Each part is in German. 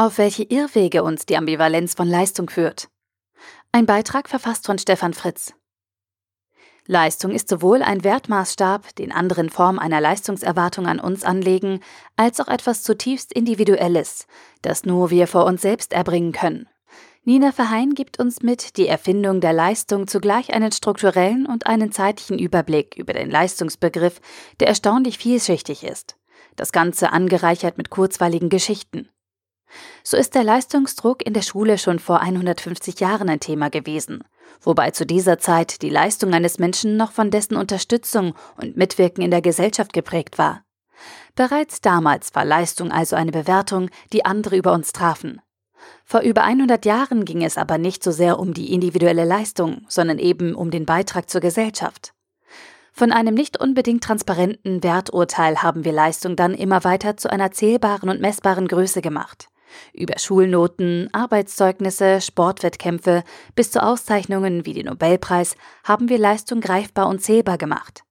Auf welche Irrwege uns die Ambivalenz von Leistung führt. Ein Beitrag verfasst von Stefan Fritz. Leistung ist sowohl ein Wertmaßstab, den anderen Formen einer Leistungserwartung an uns anlegen, als auch etwas zutiefst Individuelles, das nur wir vor uns selbst erbringen können. Nina Verheyen gibt uns mit die Erfindung der Leistung zugleich einen strukturellen und einen zeitlichen Überblick über den Leistungsbegriff, der erstaunlich vielschichtig ist. Das Ganze angereichert mit kurzweiligen Geschichten. So ist der Leistungsdruck in der Schule schon vor 150 Jahren ein Thema gewesen, wobei zu dieser Zeit die Leistung eines Menschen noch von dessen Unterstützung und Mitwirken in der Gesellschaft geprägt war. Bereits damals war Leistung also eine Bewertung, die andere über uns trafen. Vor über 100 Jahren ging es aber nicht so sehr um die individuelle Leistung, sondern eben um den Beitrag zur Gesellschaft. Von einem nicht unbedingt transparenten Werturteil haben wir Leistung dann immer weiter zu einer zählbaren und messbaren Größe gemacht. Über Schulnoten, Arbeitszeugnisse, Sportwettkämpfe bis zu Auszeichnungen wie den Nobelpreis haben wir Leistung greifbar und zählbar gemacht.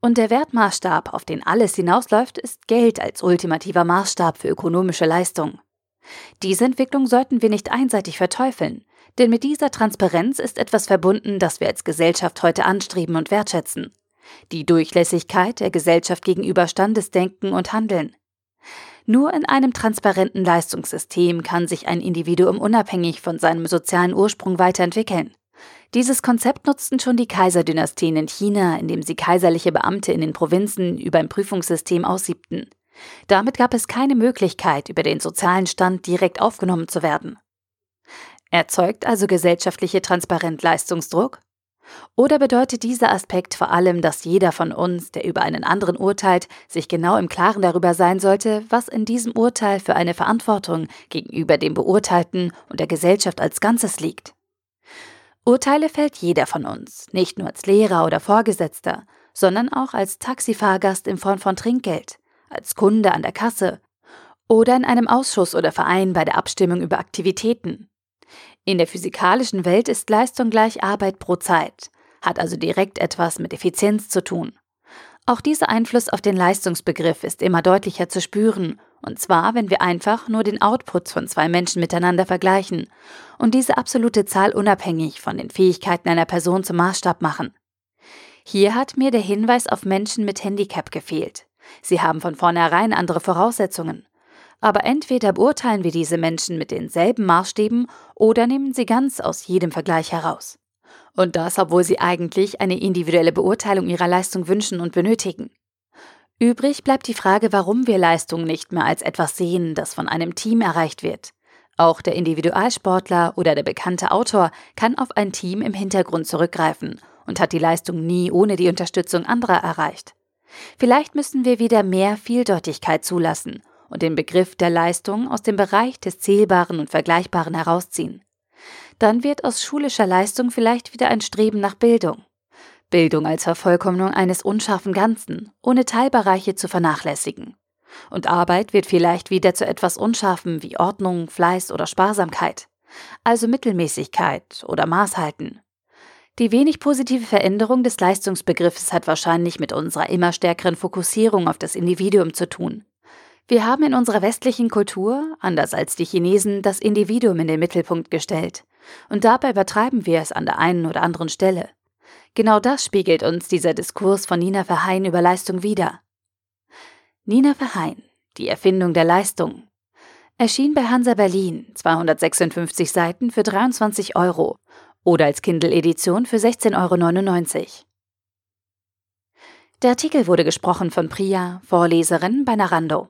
Und der Wertmaßstab, auf den alles hinausläuft, ist Geld als ultimativer Maßstab für ökonomische Leistung. Diese Entwicklung sollten wir nicht einseitig verteufeln, denn mit dieser Transparenz ist etwas verbunden, das wir als Gesellschaft heute anstreben und wertschätzen. Die Durchlässigkeit der Gesellschaft gegenüber Standesdenken und Handeln. Nur in einem transparenten Leistungssystem kann sich ein Individuum unabhängig von seinem sozialen Ursprung weiterentwickeln. Dieses Konzept nutzten schon die Kaiserdynastien in China, indem sie kaiserliche Beamte in den Provinzen über ein Prüfungssystem aussiebten. Damit gab es keine Möglichkeit, über den sozialen Stand direkt aufgenommen zu werden. Erzeugt also gesellschaftliche Transparenz Leistungsdruck? Oder bedeutet dieser Aspekt vor allem, dass jeder von uns, der über einen anderen urteilt, sich genau im Klaren darüber sein sollte, was in diesem Urteil für eine Verantwortung gegenüber dem Beurteilten und der Gesellschaft als Ganzes liegt? Urteile fällt jeder von uns, nicht nur als Lehrer oder Vorgesetzter, sondern auch als Taxifahrgast in Form von Trinkgeld, als Kunde an der Kasse oder in einem Ausschuss oder Verein bei der Abstimmung über Aktivitäten. In der physikalischen Welt ist Leistung gleich Arbeit pro Zeit, hat also direkt etwas mit Effizienz zu tun. Auch dieser Einfluss auf den Leistungsbegriff ist immer deutlicher zu spüren, und zwar, wenn wir einfach nur den Output von zwei Menschen miteinander vergleichen und diese absolute Zahl unabhängig von den Fähigkeiten einer Person zum Maßstab machen. Hier hat mir der Hinweis auf Menschen mit Handicap gefehlt. Sie haben von vornherein andere Voraussetzungen aber entweder beurteilen wir diese Menschen mit denselben Maßstäben oder nehmen sie ganz aus jedem Vergleich heraus. Und das, obwohl sie eigentlich eine individuelle Beurteilung ihrer Leistung wünschen und benötigen. Übrig bleibt die Frage, warum wir Leistung nicht mehr als etwas sehen, das von einem Team erreicht wird. Auch der Individualsportler oder der bekannte Autor kann auf ein Team im Hintergrund zurückgreifen und hat die Leistung nie ohne die Unterstützung anderer erreicht. Vielleicht müssen wir wieder mehr Vieldeutigkeit zulassen und den Begriff der Leistung aus dem Bereich des Zählbaren und Vergleichbaren herausziehen. Dann wird aus schulischer Leistung vielleicht wieder ein Streben nach Bildung. Bildung als Vervollkommnung eines unscharfen Ganzen, ohne Teilbereiche zu vernachlässigen. Und Arbeit wird vielleicht wieder zu etwas Unscharfem wie Ordnung, Fleiß oder Sparsamkeit. Also Mittelmäßigkeit oder Maßhalten. Die wenig positive Veränderung des Leistungsbegriffes hat wahrscheinlich mit unserer immer stärkeren Fokussierung auf das Individuum zu tun. Wir haben in unserer westlichen Kultur, anders als die Chinesen, das Individuum in den Mittelpunkt gestellt. Und dabei übertreiben wir es an der einen oder anderen Stelle. Genau das spiegelt uns dieser Diskurs von Nina Verheyen über Leistung wider. Nina Verheyen, die Erfindung der Leistung. Erschien bei Hansa Berlin, 256 Seiten für 23 Euro oder als Kindle-Edition für 16,99 Euro. Der Artikel wurde gesprochen von Priya, Vorleserin bei Narando.